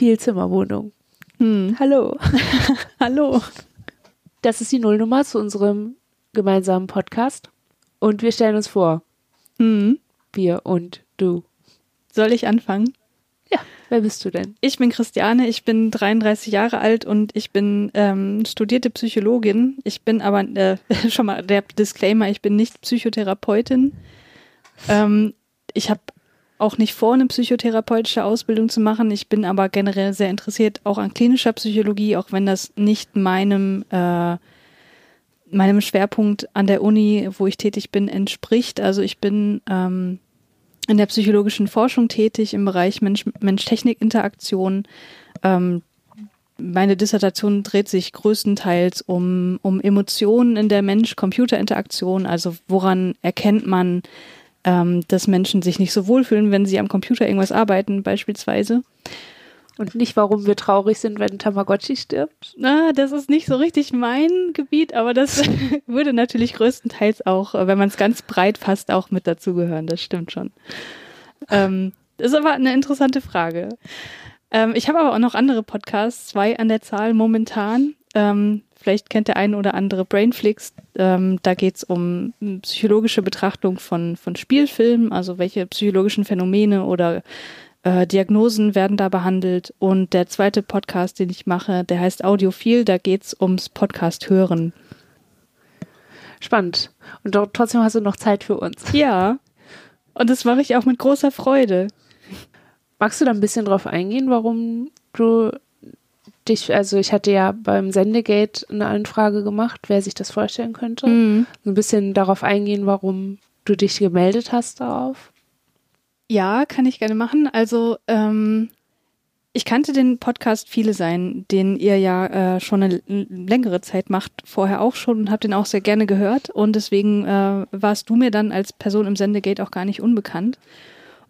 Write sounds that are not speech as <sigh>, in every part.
ja, viel Zimmerwohnung. Hm. Hallo. <laughs> Hallo. Das ist die Nullnummer zu unserem gemeinsamen Podcast. Und wir stellen uns vor, Hm. wir und du. Soll ich anfangen? Ja, wer bist du denn? Ich bin Christiane, ich bin 33 Jahre alt und ich bin ähm, studierte Psychologin. Ich bin aber, äh, <laughs> schon mal der Disclaimer, ich bin nicht Psychotherapeutin. Ähm, ich habe auch nicht vor, eine psychotherapeutische Ausbildung zu machen. Ich bin aber generell sehr interessiert auch an klinischer Psychologie, auch wenn das nicht meinem, äh, meinem Schwerpunkt an der Uni, wo ich tätig bin, entspricht. Also ich bin ähm, in der psychologischen Forschung tätig im Bereich Mensch- Mensch-Technik-Interaktion. Ähm, meine Dissertation dreht sich größtenteils um, um Emotionen in der Mensch-Computer-Interaktion. Also woran erkennt man, ähm, dass Menschen sich nicht so wohlfühlen, wenn sie am Computer irgendwas arbeiten, beispielsweise. Und nicht, warum wir traurig sind, wenn Tamagotchi stirbt. Na, das ist nicht so richtig mein Gebiet, aber das <laughs> würde natürlich größtenteils auch, wenn man es ganz breit fasst, auch mit dazugehören. Das stimmt schon. Ähm, das ist aber eine interessante Frage. Ähm, ich habe aber auch noch andere Podcasts, zwei an der Zahl momentan. Ähm, vielleicht kennt der eine oder andere Brainflix. Ähm, da geht es um psychologische Betrachtung von, von Spielfilmen, also welche psychologischen Phänomene oder äh, Diagnosen werden da behandelt. Und der zweite Podcast, den ich mache, der heißt Audiophil, da geht es ums Podcast hören. Spannend. Und doch, trotzdem hast du noch Zeit für uns. Ja. Und das mache ich auch mit großer Freude. Magst du da ein bisschen drauf eingehen, warum du dich, also ich hatte ja beim Sendegate eine Anfrage gemacht, wer sich das vorstellen könnte. Mhm. So ein bisschen darauf eingehen, warum du dich gemeldet hast darauf. Ja, kann ich gerne machen. Also, ähm, ich kannte den Podcast Viele sein, den ihr ja äh, schon eine längere Zeit macht, vorher auch schon und habe den auch sehr gerne gehört. Und deswegen äh, warst du mir dann als Person im Sendegate auch gar nicht unbekannt.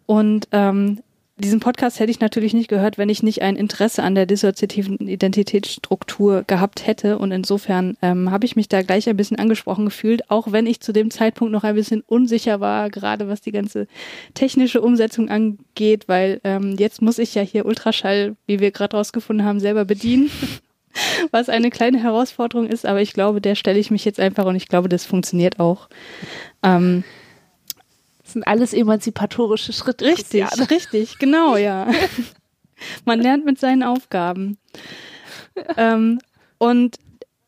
Und ähm, diesen Podcast hätte ich natürlich nicht gehört, wenn ich nicht ein Interesse an der dissoziativen Identitätsstruktur gehabt hätte. Und insofern ähm, habe ich mich da gleich ein bisschen angesprochen gefühlt, auch wenn ich zu dem Zeitpunkt noch ein bisschen unsicher war, gerade was die ganze technische Umsetzung angeht, weil ähm, jetzt muss ich ja hier Ultraschall, wie wir gerade rausgefunden haben, selber bedienen. <laughs> Was eine kleine Herausforderung ist, aber ich glaube, der stelle ich mich jetzt einfach und ich glaube, das funktioniert auch. Ähm, Das sind alles emanzipatorische Schritte. Richtig, Christiane. richtig, genau, ja. <laughs> Man lernt mit seinen Aufgaben. Ähm, und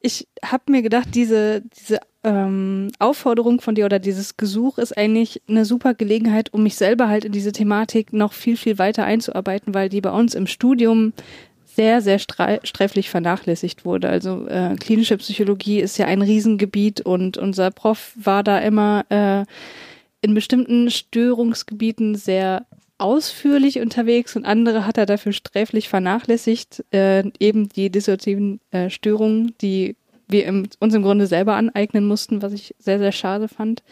ich habe mir gedacht, diese, diese ähm, Aufforderung von dir oder dieses Gesuch ist eigentlich eine super Gelegenheit, um mich selber halt in diese Thematik noch viel, viel weiter einzuarbeiten, weil die bei uns im Studium sehr, sehr sträflich vernachlässigt wurde. Also äh, klinische Psychologie ist ja ein Riesengebiet und unser Prof war da immer äh, in bestimmten Störungsgebieten sehr ausführlich unterwegs und andere hat er dafür sträflich vernachlässigt. Äh, eben die dissoziativen äh, Störungen, die wir im, uns im Grunde selber aneignen mussten, was ich sehr, sehr schade fand.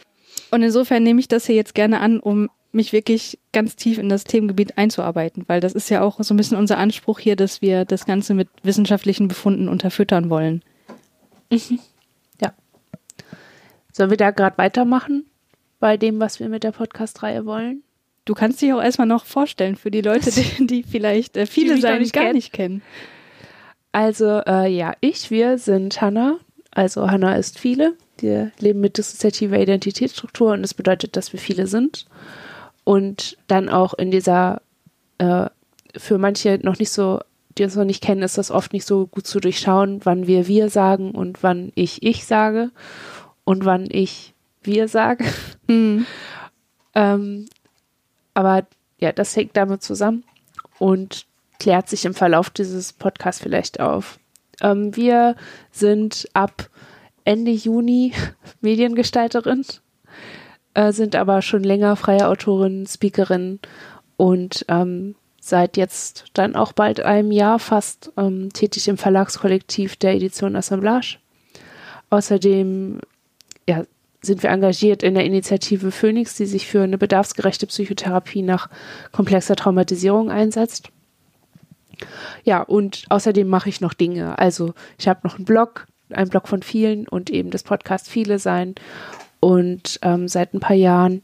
Und insofern nehme ich das hier jetzt gerne an, um mich wirklich ganz tief in das Themengebiet einzuarbeiten, weil das ist ja auch so ein bisschen unser Anspruch hier, dass wir das Ganze mit wissenschaftlichen Befunden unterfüttern wollen. Sollen wir da gerade weitermachen bei dem, was wir mit der Podcast-Reihe wollen? Du kannst dich auch erstmal noch vorstellen für die Leute, die, die vielleicht äh, viele sein nicht gar kennen. nicht kennen. Also, äh, ja, ich, wir sind Hanna. Also, Hanna ist viele. Wir leben mit dissoziativer Identitätsstruktur und das bedeutet, dass wir viele sind. Und dann auch in dieser, äh, für manche noch nicht so, die uns noch nicht kennen, ist das oft nicht so gut zu durchschauen, wann wir wir sagen und wann ich ich sage und wann ich wir sage. Mhm. Ähm, aber ja, das hängt damit zusammen und klärt sich im Verlauf dieses Podcasts vielleicht auf. Ähm, wir sind ab Ende Juni <laughs> Mediengestalterin, äh, sind aber schon länger freie Autorin, Speakerin und ähm, seit jetzt dann auch bald einem Jahr fast ähm, tätig im Verlagskollektiv der Edition Assemblage. Außerdem ja, sind wir engagiert in der Initiative Phoenix, die sich für eine bedarfsgerechte Psychotherapie nach komplexer Traumatisierung einsetzt. Ja, und außerdem mache ich noch Dinge. Also ich habe noch einen Blog, einen Blog von vielen und eben das Podcast Viele sein. Und ähm, seit ein paar Jahren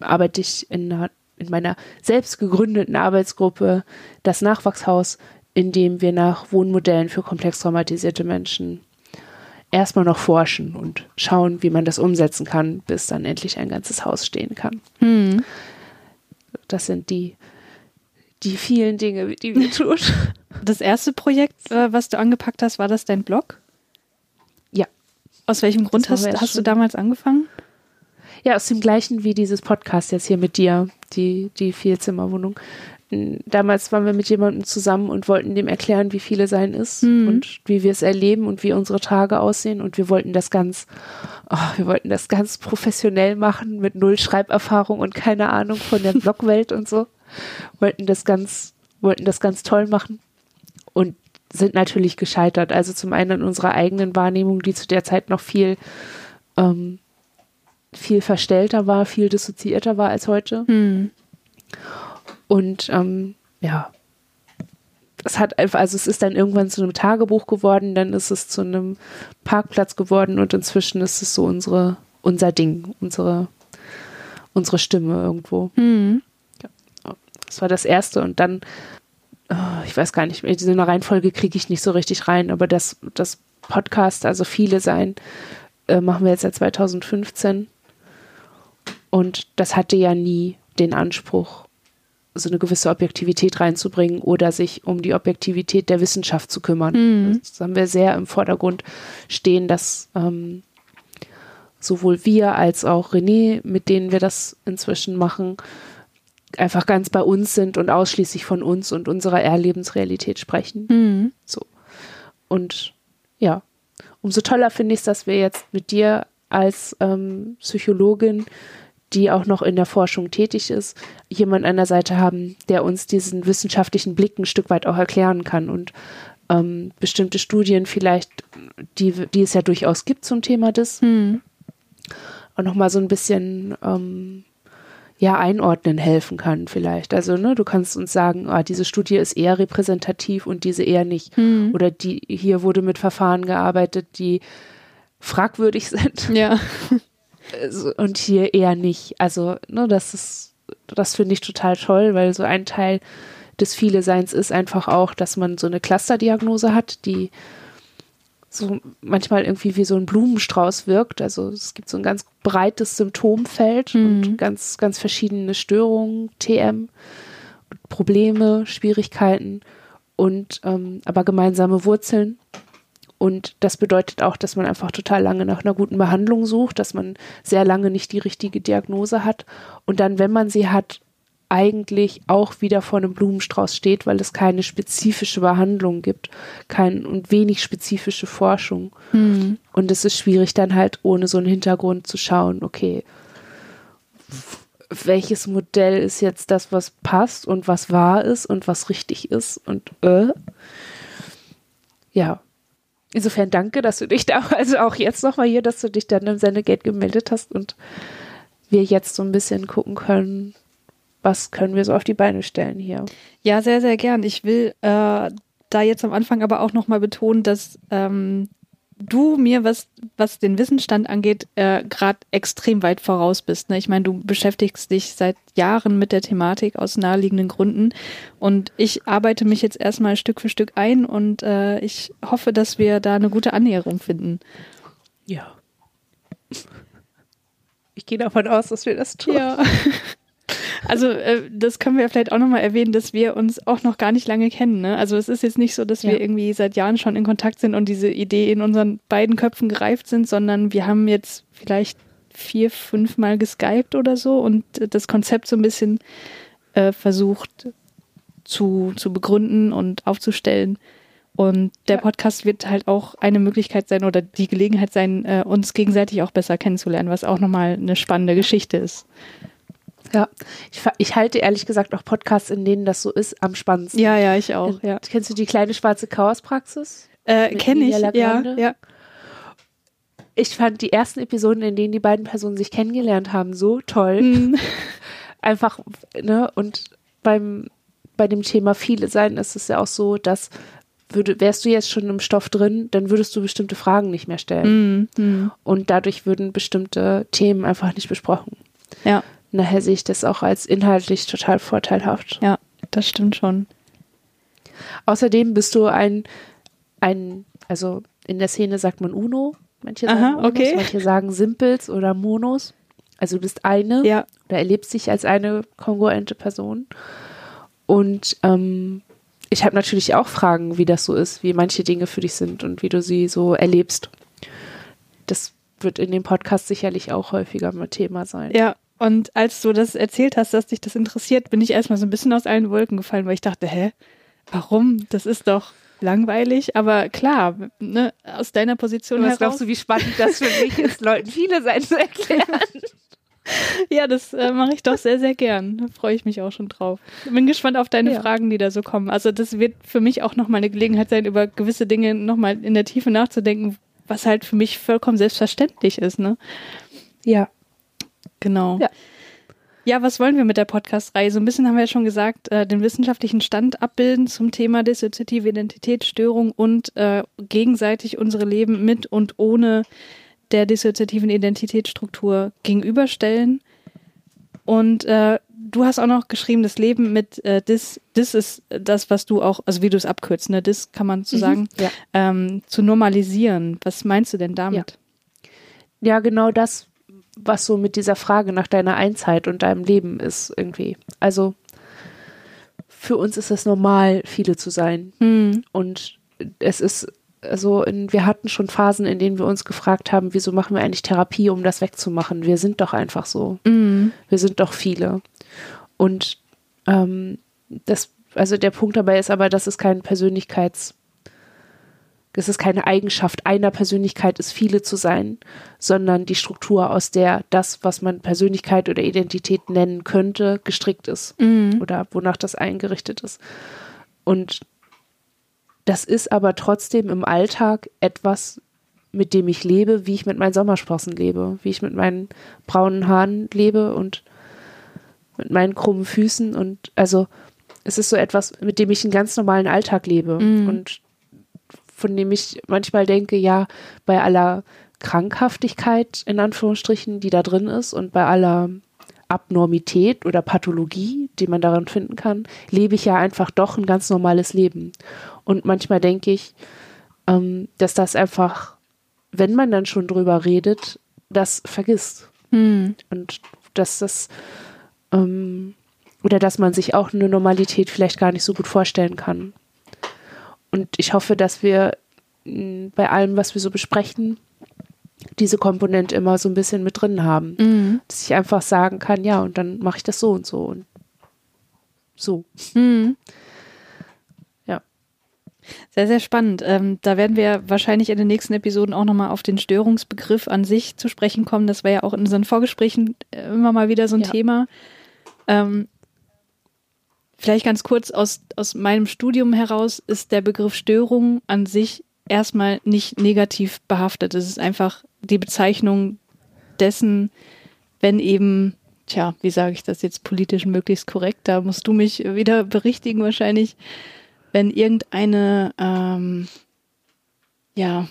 arbeite ich in, einer, in in meiner selbst gegründeten Arbeitsgruppe das Nachwachshaus, in dem wir nach Wohnmodellen für komplex traumatisierte Menschen erstmal noch forschen und schauen, wie man das umsetzen kann, bis dann endlich ein ganzes Haus stehen kann. Hm. Das sind die, die vielen Dinge, die wir <laughs> tun. Das erste Projekt, äh, was du angepackt hast, war das dein Blog? Ja. Aus welchem Grund hast, hast du damals angefangen? Ja, aus dem gleichen wie dieses Podcast jetzt hier mit dir, die, die Vierzimmerwohnung. Damals waren wir mit jemandem zusammen und wollten dem erklären, wie viele sein ist Mhm. und wie wir es erleben und wie unsere Tage aussehen. Und wir wollten das ganz, oh, wir wollten das ganz professionell machen mit null Schreiberfahrung und keine Ahnung von der Blogwelt und so. Wollten das ganz, wollten das ganz toll machen und sind natürlich gescheitert. Also zum einen an unserer eigenen Wahrnehmung, die zu der Zeit noch viel, ähm, viel verstellter war, viel dissoziierter war als heute. Hm. Und ähm, ja, es hat einfach, also es ist dann irgendwann zu einem Tagebuch geworden, dann ist es zu einem Parkplatz geworden und inzwischen ist es so unsere, unser Ding, unsere, unsere Stimme irgendwo. Hm. Das war das erste und dann, oh, ich weiß gar nicht mehr, diese Reihenfolge kriege ich nicht so richtig rein, aber das, das Podcast, also viele sein, äh, machen wir jetzt seit 2015 und das hatte ja nie den Anspruch, so eine gewisse Objektivität reinzubringen oder sich um die Objektivität der Wissenschaft zu kümmern. Mhm. Das haben wir sehr im Vordergrund stehen, dass ähm, sowohl wir als auch René, mit denen wir das inzwischen machen, einfach ganz bei uns sind und ausschließlich von uns und unserer Erlebensrealität sprechen. Hm. So. Und ja, umso toller finde ich es, dass wir jetzt mit dir als ähm, Psychologin, die auch noch in der Forschung tätig ist, jemand an der Seite haben, der uns diesen wissenschaftlichen Blick ein Stück weit auch erklären kann und ähm, bestimmte Studien vielleicht, die, die es ja durchaus gibt zum Thema des, Hm. auch nochmal so ein bisschen ähm, ja, einordnen helfen kann vielleicht. Also, ne, du kannst uns sagen, ah, diese Studie ist eher repräsentativ und diese eher nicht. Hm. Oder die, hier wurde mit Verfahren gearbeitet, die fragwürdig <laughs> sind Ja. Also, und hier eher nicht. Also, ne, das ist, das finde ich total toll, weil so ein Teil des Viele-Seins ist einfach auch, dass man so eine Clusterdiagnose hat, die so manchmal irgendwie wie so ein Blumenstrauß wirkt. Also es gibt so ein ganz breites Symptomfeld Mhm. und ganz, ganz verschiedene Störungen, TM, Probleme, Schwierigkeiten und ähm, aber gemeinsame Wurzeln. Und das bedeutet auch, dass man einfach total lange nach einer guten Behandlung sucht, dass man sehr lange nicht die richtige Diagnose hat und dann, wenn man sie hat, eigentlich auch wieder vor einem Blumenstrauß steht, weil es keine spezifische Behandlung gibt, kein und wenig spezifische Forschung. Hm. Und es ist schwierig dann halt ohne so einen Hintergrund zu schauen, okay, welches Modell ist jetzt das, was passt und was wahr ist und was richtig ist und äh. Ja. Insofern danke, dass du dich da, <laughs> also auch jetzt nochmal hier, dass du dich dann im Sendegate gemeldet hast und wir jetzt so ein bisschen gucken können, was können wir so auf die Beine stellen hier. Ja, sehr, sehr gern. Ich will äh, da jetzt am Anfang aber auch nochmal betonen, dass ähm, du mir, was, was den Wissensstand angeht, äh, gerade extrem weit voraus bist. Ne? Ich meine, du beschäftigst dich seit Jahren mit der Thematik aus naheliegenden Gründen und ich arbeite mich jetzt erstmal Stück für Stück ein und äh, ich hoffe, dass wir da eine gute Annäherung finden. Ja. Ich gehe davon aus, dass wir das tun. Ja. <laughs> Also äh, das können wir vielleicht auch nochmal erwähnen, dass wir uns auch noch gar nicht lange kennen. Ne? Also es ist jetzt nicht so, dass Ja. wir irgendwie seit Jahren schon in Kontakt sind und diese Idee in unseren beiden Köpfen gereift sind, sondern wir haben jetzt vielleicht vier, fünf Mal geskypt oder so und äh, das Konzept so ein bisschen äh, versucht zu, zu begründen und aufzustellen. Und der. Podcast wird halt auch eine Möglichkeit sein oder die Gelegenheit sein, äh, uns gegenseitig auch besser kennenzulernen, was auch nochmal eine spannende Geschichte ist. Ja. Ich, ich halte ehrlich gesagt auch Podcasts, in denen das so ist, am spannendsten. Ja, ja, ich auch, ja. Kennst du die kleine schwarze Chaospraxis? Äh, Kenne ich, ja, ja. Ich fand die ersten Episoden, in denen die beiden Personen sich kennengelernt haben, so toll. Mhm. <laughs> Einfach, ne, und beim, bei dem Thema viele sein ist es ja auch so, dass würde, wärst du jetzt schon im Stoff drin, dann würdest du bestimmte Fragen nicht mehr stellen. Mhm. Mhm. Und dadurch würden bestimmte Themen einfach nicht besprochen. Ja. Daher sehe ich das auch als inhaltlich total vorteilhaft. Ja, das stimmt schon. Außerdem bist du ein, ein, also in der Szene sagt man Uno, manche sagen Aha, Unos, okay. manche sagen Simples oder Monos. Also du bist eine Ja, oder erlebst dich als eine kongruente Person. Und ähm, ich habe natürlich auch Fragen, wie das so ist, wie manche Dinge für dich sind und wie du sie so erlebst. Das wird in dem Podcast sicherlich auch häufiger mal Thema sein. ja. Und als du das erzählt hast, dass dich das interessiert, bin ich erstmal so ein bisschen aus allen Wolken gefallen, weil ich dachte, hä, warum? Das ist doch langweilig. Aber klar, ne, aus deiner Position Was heraus. glaubst du, wie spannend das für mich ist, <laughs> Leuten viele sein zu erklären? Ja, das äh, mache ich doch sehr, sehr gern. Da freue ich mich auch schon drauf. Bin gespannt auf deine Ja. Fragen, die da so kommen. Also das wird für mich auch nochmal eine Gelegenheit sein, über gewisse Dinge nochmal in der Tiefe nachzudenken, was halt für mich vollkommen selbstverständlich ist. Ne? Ja. Genau. Ja. Ja, was wollen wir mit der Podcast-Reihe? So ein bisschen haben wir ja schon gesagt, äh, den wissenschaftlichen Stand abbilden zum Thema dissoziative Identitätsstörung und äh, gegenseitig unsere Leben mit und ohne der dissoziativen Identitätsstruktur gegenüberstellen. Und äh, du hast auch noch geschrieben, das Leben mit äh, dis, dis ist das, was du auch, also wie du es abkürzt, ne, dis kann man so sagen, Ja. ähm, zu normalisieren. Was meinst du denn damit? ja, genau das, was so mit dieser Frage nach deiner Einzeit und deinem Leben ist irgendwie. Also für uns ist es normal, viele zu sein. Hm. Und es ist also in, wir hatten schon Phasen, in denen wir uns gefragt haben, wieso machen wir eigentlich Therapie, um das wegzumachen? Wir sind doch einfach so. Mhm. Wir sind doch viele. Und ähm, das, also der Punkt dabei ist aber, dass es kein Persönlichkeits, es ist keine Eigenschaft einer Persönlichkeit ist, viele zu sein, sondern die Struktur, aus der das, was man Persönlichkeit oder Identität nennen könnte, gestrickt ist Mhm. oder wonach das eingerichtet ist. Und das ist aber trotzdem im Alltag etwas, mit dem ich lebe, wie ich mit meinen Sommersprossen lebe, wie ich mit meinen braunen Haaren lebe und mit meinen krummen Füßen. Und also es ist so etwas, mit dem ich einen ganz normalen Alltag lebe Mhm. und von dem ich manchmal denke, ja, bei aller Krankhaftigkeit in Anführungsstrichen, die da drin ist und bei aller Abnormität oder Pathologie, die man darin finden kann, lebe ich ja einfach doch ein ganz normales Leben. Und manchmal denke ich, ähm, dass das einfach, wenn man dann schon drüber redet, das vergisst. Hm. Und dass das, ähm, oder dass man sich auch eine Normalität vielleicht gar nicht so gut vorstellen kann. Und ich hoffe, dass wir mh, bei allem, was wir so besprechen, diese Komponente immer so ein bisschen mit drin haben. Mhm. Dass ich einfach sagen kann, ja, und dann mache ich das so und so und so. Mhm. Ja. Sehr, sehr spannend. Ähm, da werden wir wahrscheinlich in den nächsten Episoden auch nochmal auf den Störungsbegriff an sich zu sprechen kommen. Das war ja auch in unseren Vorgesprächen äh, immer mal wieder so ein Ja. Thema. Ähm, vielleicht ganz kurz aus, aus meinem Studium heraus ist der Begriff Störung an sich erstmal nicht negativ behaftet. Es ist einfach die Bezeichnung dessen, wenn eben, tja, wie sage ich das jetzt politisch möglichst korrekt, da musst du mich wieder berichtigen wahrscheinlich, wenn irgendeine ähm, ja,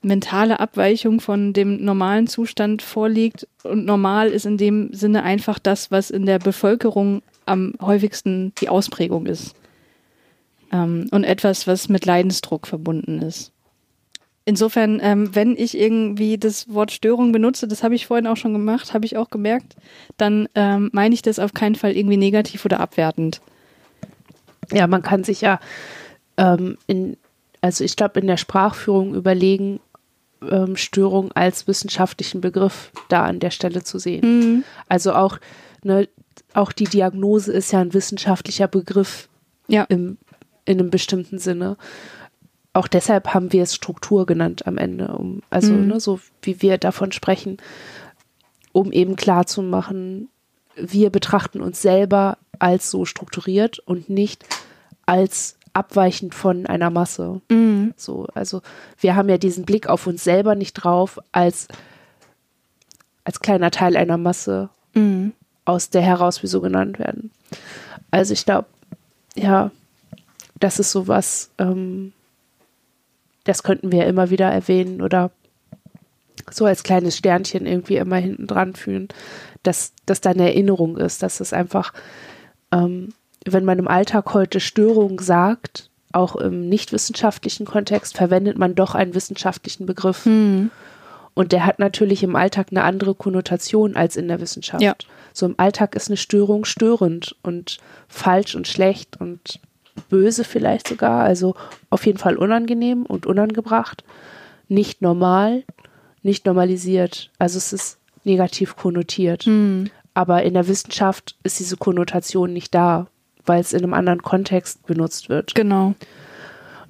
mentale Abweichung von dem normalen Zustand vorliegt und normal ist in dem Sinne einfach das, was in der Bevölkerung am häufigsten die Ausprägung ist. Ähm, und etwas, was mit Leidensdruck verbunden ist. Insofern, ähm, wenn ich irgendwie das Wort Störung benutze, das habe ich vorhin auch schon gemacht, habe ich auch gemerkt, dann ähm, meine ich das auf keinen Fall irgendwie negativ oder abwertend. Ja, man kann sich ja ähm, in, also ich glaube, in der Sprachführung überlegen, ähm, Störung als wissenschaftlichen Begriff da an der Stelle zu sehen. Also auch, ne, auch die Diagnose ist ja ein wissenschaftlicher Begriff Ja. im, in einem bestimmten Sinne. Auch deshalb haben wir es Struktur genannt am Ende, um, also Mhm. ne, so wie wir davon sprechen, um eben klarzumachen, wir betrachten uns selber als so strukturiert und nicht als abweichend von einer Masse. Mhm. So, also wir haben ja diesen Blick auf uns selber nicht drauf als, als kleiner Teil einer Masse, Mhm. Aus der heraus wir so genannt werden. Also ich glaube, ja, das ist sowas, ähm, das könnten wir immer wieder erwähnen oder so als kleines Sternchen irgendwie immer hinten dran fühlen, dass das dann Erinnerung ist, dass es einfach, ähm, wenn man im Alltag heute Störung sagt, auch im nicht wissenschaftlichen Kontext, verwendet man doch einen wissenschaftlichen Begriff. Hm. Und der hat natürlich im Alltag eine andere Konnotation als in der Wissenschaft. Ja. So im Alltag ist eine Störung störend und falsch und schlecht und böse vielleicht sogar. Also auf jeden Fall unangenehm und unangebracht. Nicht normal, nicht normalisiert. Also es ist negativ konnotiert. Hm. Aber in der Wissenschaft ist diese Konnotation nicht da, weil es in einem anderen Kontext benutzt wird. Genau. Und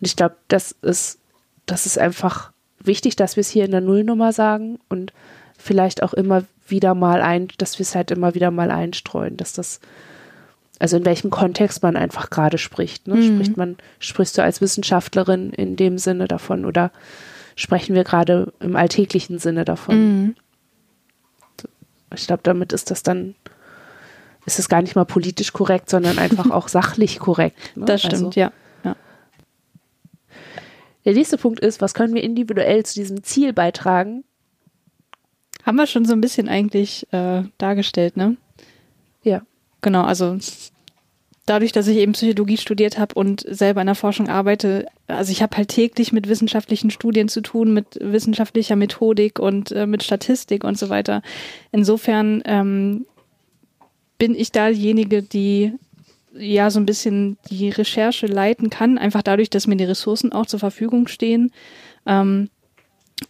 ich glaube, das ist, das ist einfach wichtig, dass wir es hier in der Nullnummer sagen und vielleicht auch immer wieder mal ein, dass wir es halt immer wieder mal einstreuen, dass das, also in welchem Kontext man einfach gerade spricht. Ne? Mhm. Spricht man, sprichst du als Wissenschaftlerin in dem Sinne davon oder sprechen wir gerade im alltäglichen Sinne davon? Mhm. Ich glaube, damit ist das dann, ist es gar nicht mal politisch korrekt, sondern einfach <laughs> auch sachlich korrekt. Ne? Das stimmt, Also, ja. Der nächste Punkt ist, was können wir individuell zu diesem Ziel beitragen? Haben wir schon so ein bisschen eigentlich äh, dargestellt, ne? Ja. Genau, also dadurch, dass ich eben Psychologie studiert habe und selber in der Forschung arbeite, also ich habe halt täglich mit wissenschaftlichen Studien zu tun, mit wissenschaftlicher Methodik und äh, mit Statistik und so weiter. Insofern ähm, bin ich da diejenige, die ja so ein bisschen die Recherche leiten kann, einfach dadurch, dass mir die Ressourcen auch zur Verfügung stehen. Ähm,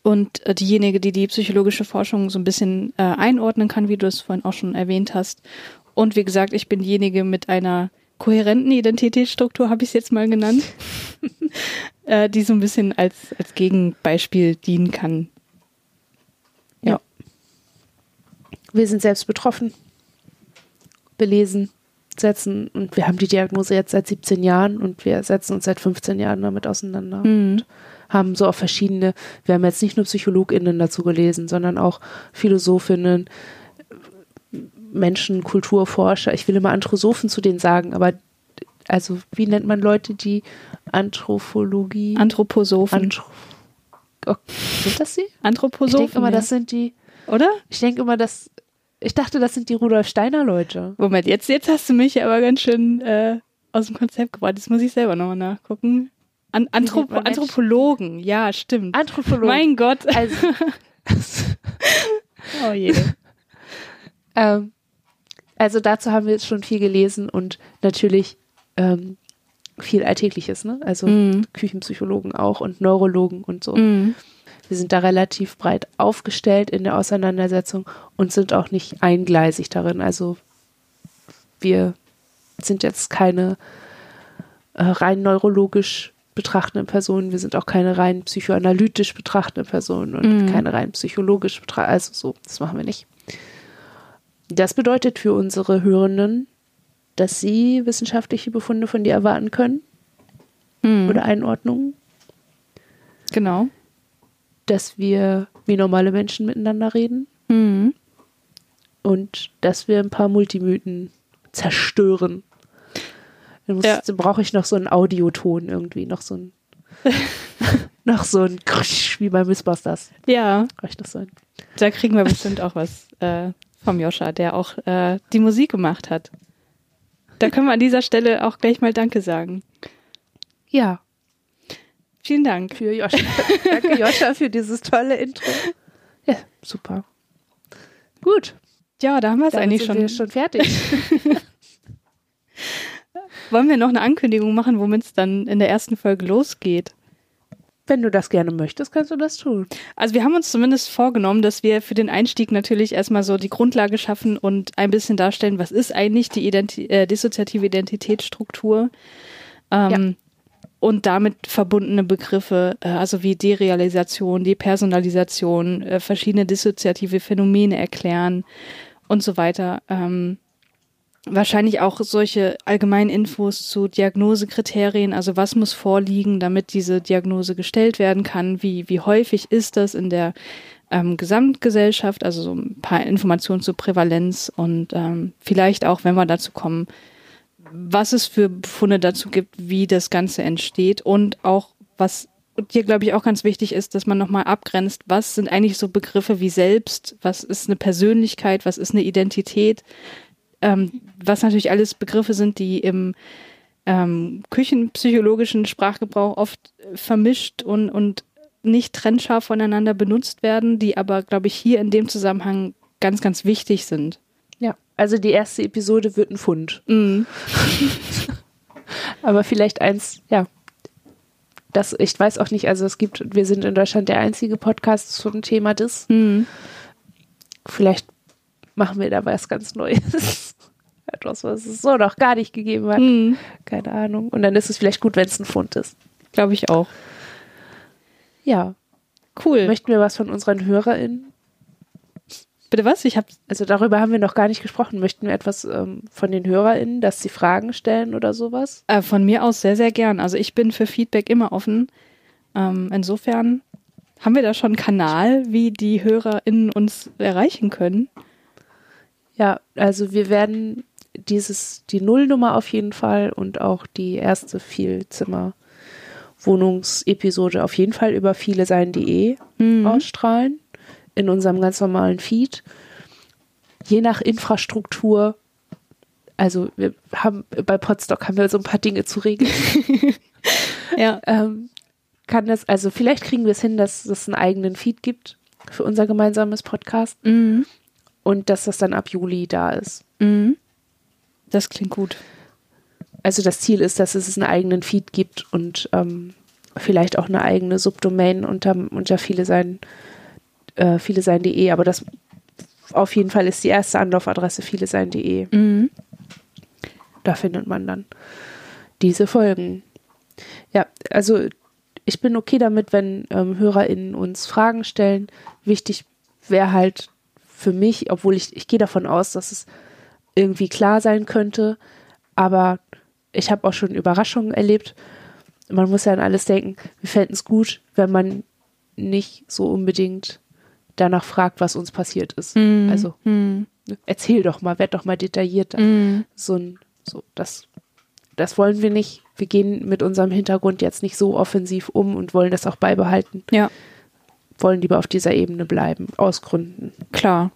und äh, diejenige, die die psychologische Forschung so ein bisschen äh, einordnen kann, wie du es vorhin auch schon erwähnt hast. Und wie gesagt, ich bin diejenige mit einer kohärenten Identitätsstruktur, habe ich es jetzt mal genannt, <laughs> äh, die so ein bisschen als, als Gegenbeispiel dienen kann. Wir sind selbst betroffen, belesen, setzen und wir haben die Diagnose jetzt seit 17 Jahren und wir setzen uns seit 15 Jahren damit auseinander. Mhm. Haben so auch verschiedene, wir haben jetzt nicht nur PsychologInnen dazu gelesen, sondern auch Philosophinnen, Menschen, Kulturforscher. Ich will immer Anthroposophen zu denen sagen, aber also wie nennt man Leute, die Anthropologie, Anthroposophen. Anthro oh, sind das sie? Ich Anthroposophen. denke immer, ja. das sind die, Oder? ich denke immer, dass, ich dachte, das sind die Rudolf Steiner Leute. Moment, jetzt, jetzt hast du mich aber ganz schön äh, aus dem Konzept gebracht. Jetzt muss ich selber nochmal nachgucken. An, Anthrop Menschen? Anthropologen, ja, stimmt. Anthropologen. Mein Gott. also, <laughs> Oh je. ähm, also dazu haben wir jetzt schon viel gelesen und natürlich ähm, viel Alltägliches, ne? Also Mhm. Küchenpsychologen auch und Neurologen und so. Mhm. Wir sind da relativ breit aufgestellt in der Auseinandersetzung und sind auch nicht eingleisig darin. Also wir sind jetzt keine äh, rein neurologisch betrachtenden Personen, wir sind auch keine rein psychoanalytisch betrachtende Personen und Mhm. keine rein psychologisch betrachtende, also so, das machen wir nicht. Das bedeutet für unsere Hörenden, dass sie wissenschaftliche Befunde von dir erwarten können Mhm. oder Einordnungen, Genau. Dass wir wie normale Menschen miteinander reden Mhm. und dass wir ein paar Multimythen zerstören. Dann, muss- Ja. brauche ich noch so einen Audioton irgendwie, noch so ein <laughs> <laughs> noch so ein Krusch, wie bei Mythbusters. Ja, ich das sein? da kriegen wir bestimmt auch was äh, vom Joscha, der auch äh, die Musik gemacht hat. Da können wir an dieser Stelle auch gleich mal Danke sagen. Ja, Vielen Dank. für Joscha. Danke Joscha für dieses tolle Intro. Ja, super. Gut, Ja, da haben wir es eigentlich sind schon. wir schon fertig. <laughs> Wollen wir noch eine Ankündigung machen, womit es dann in der ersten Folge losgeht? Wenn du das gerne möchtest, kannst du das tun. Also wir haben uns zumindest vorgenommen, dass wir für den Einstieg natürlich erstmal so die Grundlage schaffen und ein bisschen darstellen, was ist eigentlich die Identi äh, dissoziative Identitätsstruktur ähm, und damit verbundene Begriffe, äh, also wie Derealisation, Depersonalisation, äh, verschiedene dissoziative Phänomene erklären und so weiter. Ähm, wahrscheinlich auch solche allgemeinen Infos zu Diagnosekriterien, also was muss vorliegen, damit diese Diagnose gestellt werden kann, wie, wie häufig ist das in der ähm, Gesamtgesellschaft, also so ein paar Informationen zur Prävalenz und ähm, vielleicht auch, wenn wir dazu kommen, was es für Befunde dazu gibt, wie das Ganze entsteht und auch was dir, glaube ich, auch ganz wichtig ist, dass man nochmal abgrenzt, was sind eigentlich so Begriffe wie selbst, was ist eine Persönlichkeit, was ist eine Identität, ähm, was natürlich alles Begriffe sind, die im ähm, küchenpsychologischen Sprachgebrauch oft vermischt und, und nicht trennscharf voneinander benutzt werden, die aber, glaube ich, hier in dem Zusammenhang ganz, ganz wichtig sind. Also die erste Episode wird ein Fund. Mm. <laughs> aber vielleicht eins, ja. Das, ich weiß auch nicht, also es gibt, wir sind in Deutschland der einzige Podcast zum Thema Dis. Mm. Vielleicht machen wir da was ganz Neues. <laughs> Etwas, was es so noch gar nicht gegeben hat. Mm. Keine Ahnung. Und dann ist es vielleicht gut, wenn es ein Fund ist. Glaube ich auch. Ja. Cool. Möchten wir was von unseren HörerInnen? Bitte was? Ich habe Also darüber haben wir noch gar nicht gesprochen. Möchten wir etwas ähm, von den HörerInnen, dass sie Fragen stellen oder sowas? äh, von mir aus sehr, sehr gern. Also ich bin für Feedback immer offen. Ähm, insofern haben wir da schon einen Kanal, wie die HörerInnen uns erreichen können. Ja, also wir werden dieses, die Nullnummer auf jeden Fall und auch die erste Vielzimmer Wohnungsepisode auf jeden Fall über viele sein.de Mhm. ausstrahlen in unserem ganz normalen Feed. Je nach Infrastruktur, also wir haben bei Podstock haben wir so ein paar Dinge zu regeln. <laughs> Ja. ähm, kann das, also vielleicht kriegen wir es hin, dass es einen eigenen Feed gibt für unser gemeinsames Podcast Mhm. und dass das dann ab Juli da ist. Mhm. Das klingt gut. Also das Ziel ist, dass es einen eigenen Feed gibt und ähm, vielleicht auch eine eigene Subdomain unter, unter viele sein, äh, viele sein.de, aber das auf jeden Fall ist die erste Anlaufadresse viele sein.de. Mhm. Da findet man dann diese Folgen. Ja, also ich bin okay damit, wenn ähm, HörerInnen uns Fragen stellen. Wichtig wäre halt für mich, obwohl ich, ich gehe davon aus, dass es irgendwie klar sein könnte, aber ich habe auch schon Überraschungen erlebt. Man muss ja an alles denken. Wir fänden es gut, wenn man nicht so unbedingt danach fragt, was uns passiert ist. Mhm. Also Mhm. erzähl doch mal, werd doch mal detaillierter Mhm. so ein, so, das, das wollen wir nicht. Wir gehen mit unserem Hintergrund jetzt nicht so offensiv um und wollen das auch beibehalten. Ja, Wollen lieber auf dieser Ebene bleiben, aus Gründen. klar.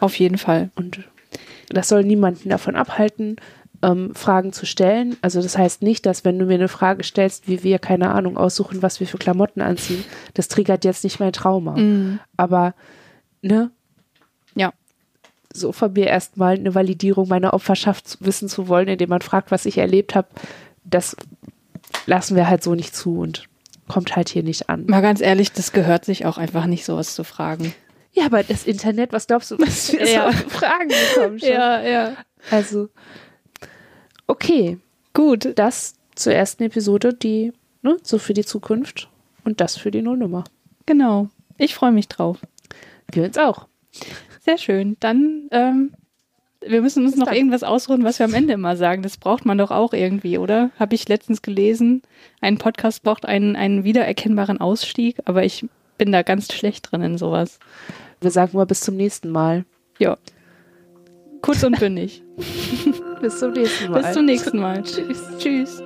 Auf jeden Fall. Und das soll niemanden davon abhalten, ähm, Fragen zu stellen. Also das heißt nicht, dass wenn du mir eine Frage stellst, wie wir, keine Ahnung, aussuchen, was wir für Klamotten anziehen, das triggert jetzt nicht mein Trauma. Mhm. Aber, ne, Ja. so von mir erstmal eine Validierung meiner Opferschaft wissen zu wollen, indem man fragt, was ich erlebt habe, das lassen wir halt so nicht zu und kommt halt hier nicht an. Mal ganz ehrlich, das gehört sich auch einfach nicht, sowas zu fragen. Ja, aber das Internet, was glaubst du, was wir <laughs> Ja. so Fragen bekommen schon? ja. Also, okay, Gut. das zur ersten Episode, die, ne, so für die Zukunft und das für die Nullnummer. Genau. Ich freue mich drauf. Wir uns auch. Sehr schön. Dann, ähm, wir müssen uns Bis noch dann. irgendwas ausruhen, was wir am Ende immer sagen. Das braucht man doch auch irgendwie, oder? Habe ich letztens gelesen. Ein Podcast braucht einen, einen wiedererkennbaren Ausstieg, aber ich bin da ganz schlecht drin in sowas. Wir sagen mal bis zum nächsten Mal. Ja. Kurz und bündig. <laughs> Bis zum nächsten Mal. Bis zum nächsten Mal. Tschüss. Tschüss.